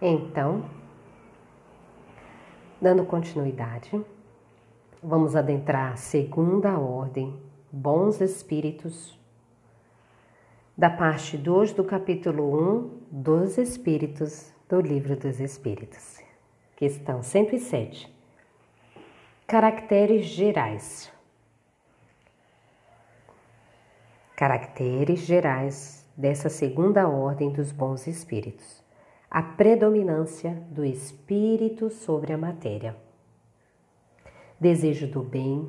Então, dando continuidade, vamos adentrar a segunda ordem, bons espíritos, da parte 2 do capítulo 1 dos Espíritos do Livro dos Espíritos. Questão 107. Caracteres gerais. Caracteres gerais dessa segunda ordem dos bons espíritos. A predominância do espírito sobre a matéria. Desejo do bem,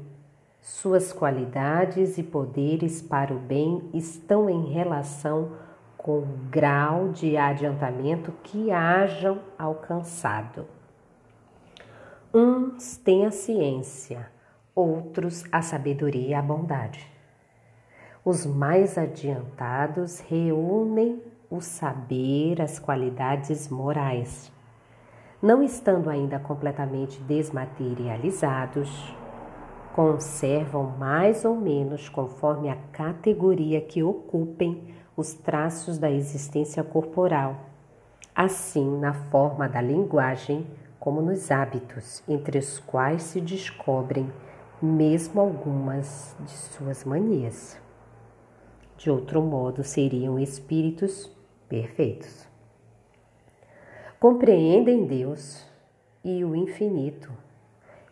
suas qualidades e poderes para o bem estão em relação com o grau de adiantamento que hajam alcançado. Uns têm a ciência, outros a sabedoria e a bondade. Os mais adiantados reúnem o saber, as qualidades morais. Não estando ainda completamente desmaterializados, conservam mais ou menos conforme a categoria que ocupem os traços da existência corporal, assim na forma da linguagem como nos hábitos, entre os quais se descobrem mesmo algumas de suas manias. De outro modo, seriam espíritos perfeitos. Compreendem Deus e o infinito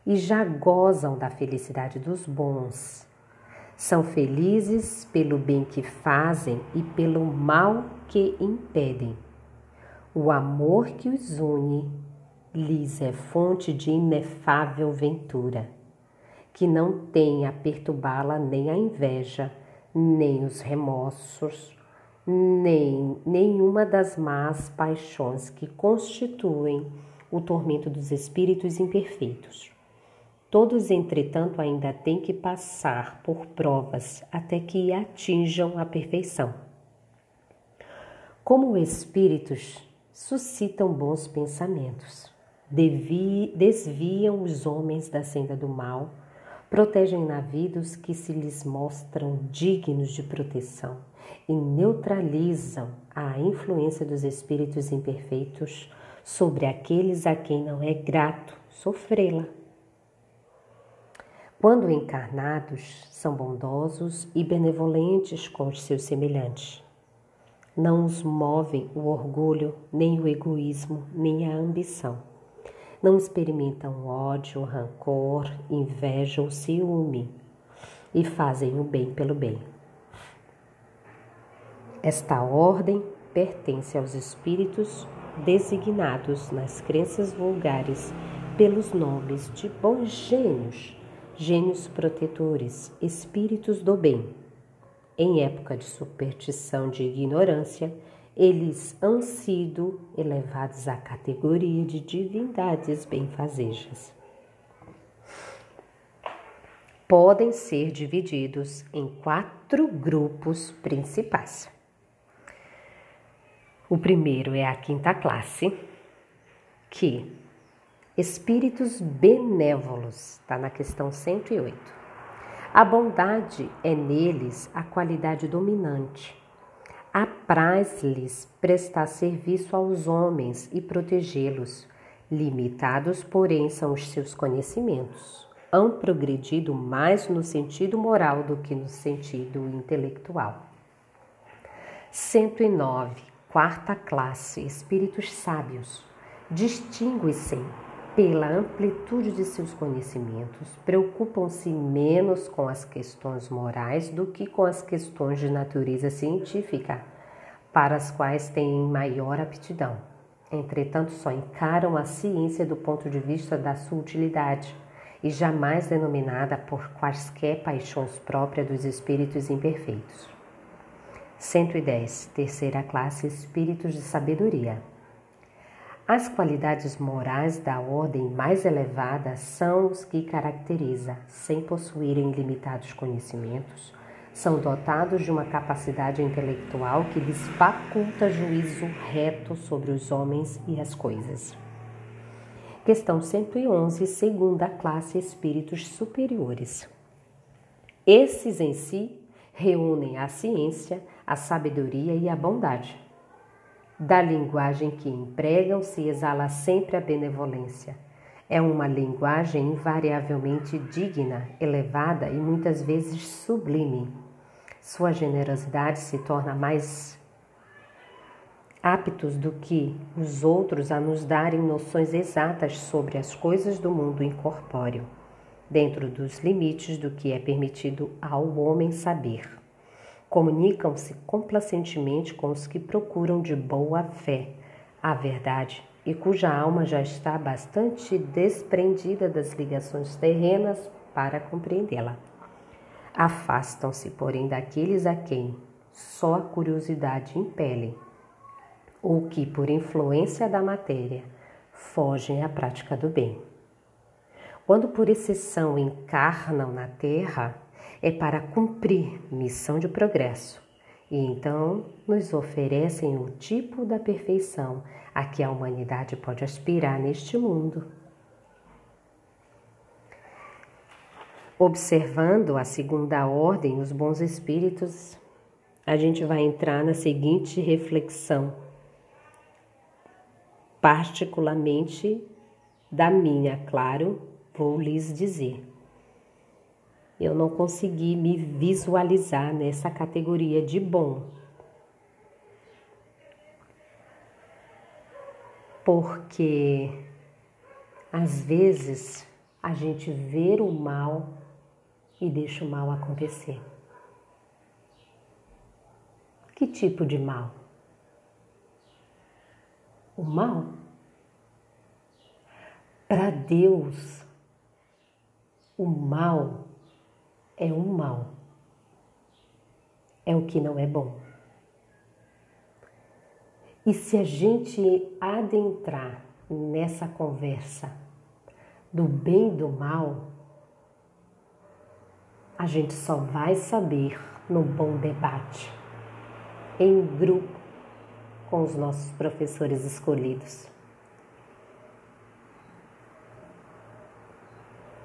e já gozam da felicidade dos bons. São felizes pelo bem que fazem e pelo mal que impedem. O amor que os une lhes é fonte de inefável ventura, que não tem a perturbá-la nem a inveja nem os remorsos, nem nenhuma das más paixões que constituem o tormento dos espíritos imperfeitos. Todos, entretanto, ainda têm que passar por provas até que atinjam a perfeição. Como espíritos, suscitam bons pensamentos, desviam os homens da senda do mal protegem navios que se lhes mostram dignos de proteção e neutralizam a influência dos espíritos imperfeitos sobre aqueles a quem não é grato sofrê-la. Quando encarnados, são bondosos e benevolentes com os seus semelhantes. Não os movem o orgulho, nem o egoísmo, nem a ambição não experimentam ódio, rancor, inveja ou ciúme e fazem o bem pelo bem. Esta ordem pertence aos espíritos designados nas crenças vulgares pelos nomes de bons gênios, gênios protetores, espíritos do bem. Em época de superstição de ignorância, eles han sido elevados à categoria de divindades benfazejas. Podem ser divididos em quatro grupos principais. O primeiro é a quinta classe, que espíritos benévolos, está na questão 108. A bondade é neles a qualidade dominante apraz-lhes prestar serviço aos homens e protegê-los. Limitados, porém, são os seus conhecimentos. Hão progredido mais no sentido moral do que no sentido intelectual. 109. Quarta classe: Espíritos sábios. Distinguem-se pela amplitude de seus conhecimentos, preocupam-se menos com as questões morais do que com as questões de natureza científica, para as quais têm maior aptidão. Entretanto, só encaram a ciência do ponto de vista da sua utilidade e jamais denominada por quaisquer paixões próprias dos espíritos imperfeitos. 110. Terceira classe: Espíritos de sabedoria. As qualidades morais da ordem mais elevada são os que caracteriza, sem possuírem limitados conhecimentos, são dotados de uma capacidade intelectual que lhes faculta juízo reto sobre os homens e as coisas. Questão 111, segunda classe espíritos superiores. Esses em si reúnem a ciência, a sabedoria e a bondade Da linguagem que empregam se exala sempre a benevolência. É uma linguagem invariavelmente digna, elevada e muitas vezes sublime. Sua generosidade se torna mais aptos do que os outros a nos darem noções exatas sobre as coisas do mundo incorpóreo, dentro dos limites do que é permitido ao homem saber. Comunicam-se complacentemente com os que procuram de boa fé a verdade e cuja alma já está bastante desprendida das ligações terrenas para compreendê-la. Afastam-se, porém, daqueles a quem só a curiosidade impele ou que, por influência da matéria, fogem à prática do bem. Quando por exceção encarnam na Terra, é para cumprir missão de progresso, e então nos oferecem o tipo da perfeição a que a humanidade pode aspirar neste mundo. Observando a segunda ordem, os bons espíritos, a gente vai entrar na seguinte reflexão particularmente da minha, claro, vou lhes dizer. Eu não consegui me visualizar nessa categoria de bom. Porque às vezes a gente vê o mal e deixa o mal acontecer. Que tipo de mal? o mal. Para Deus, o mal é um mal, é o que não é bom. E se a gente adentrar nessa conversa do bem e do mal, a gente só vai saber no bom debate, em grupo com os nossos professores escolhidos.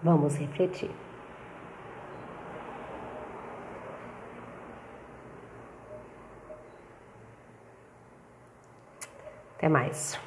Vamos refletir. Até mais.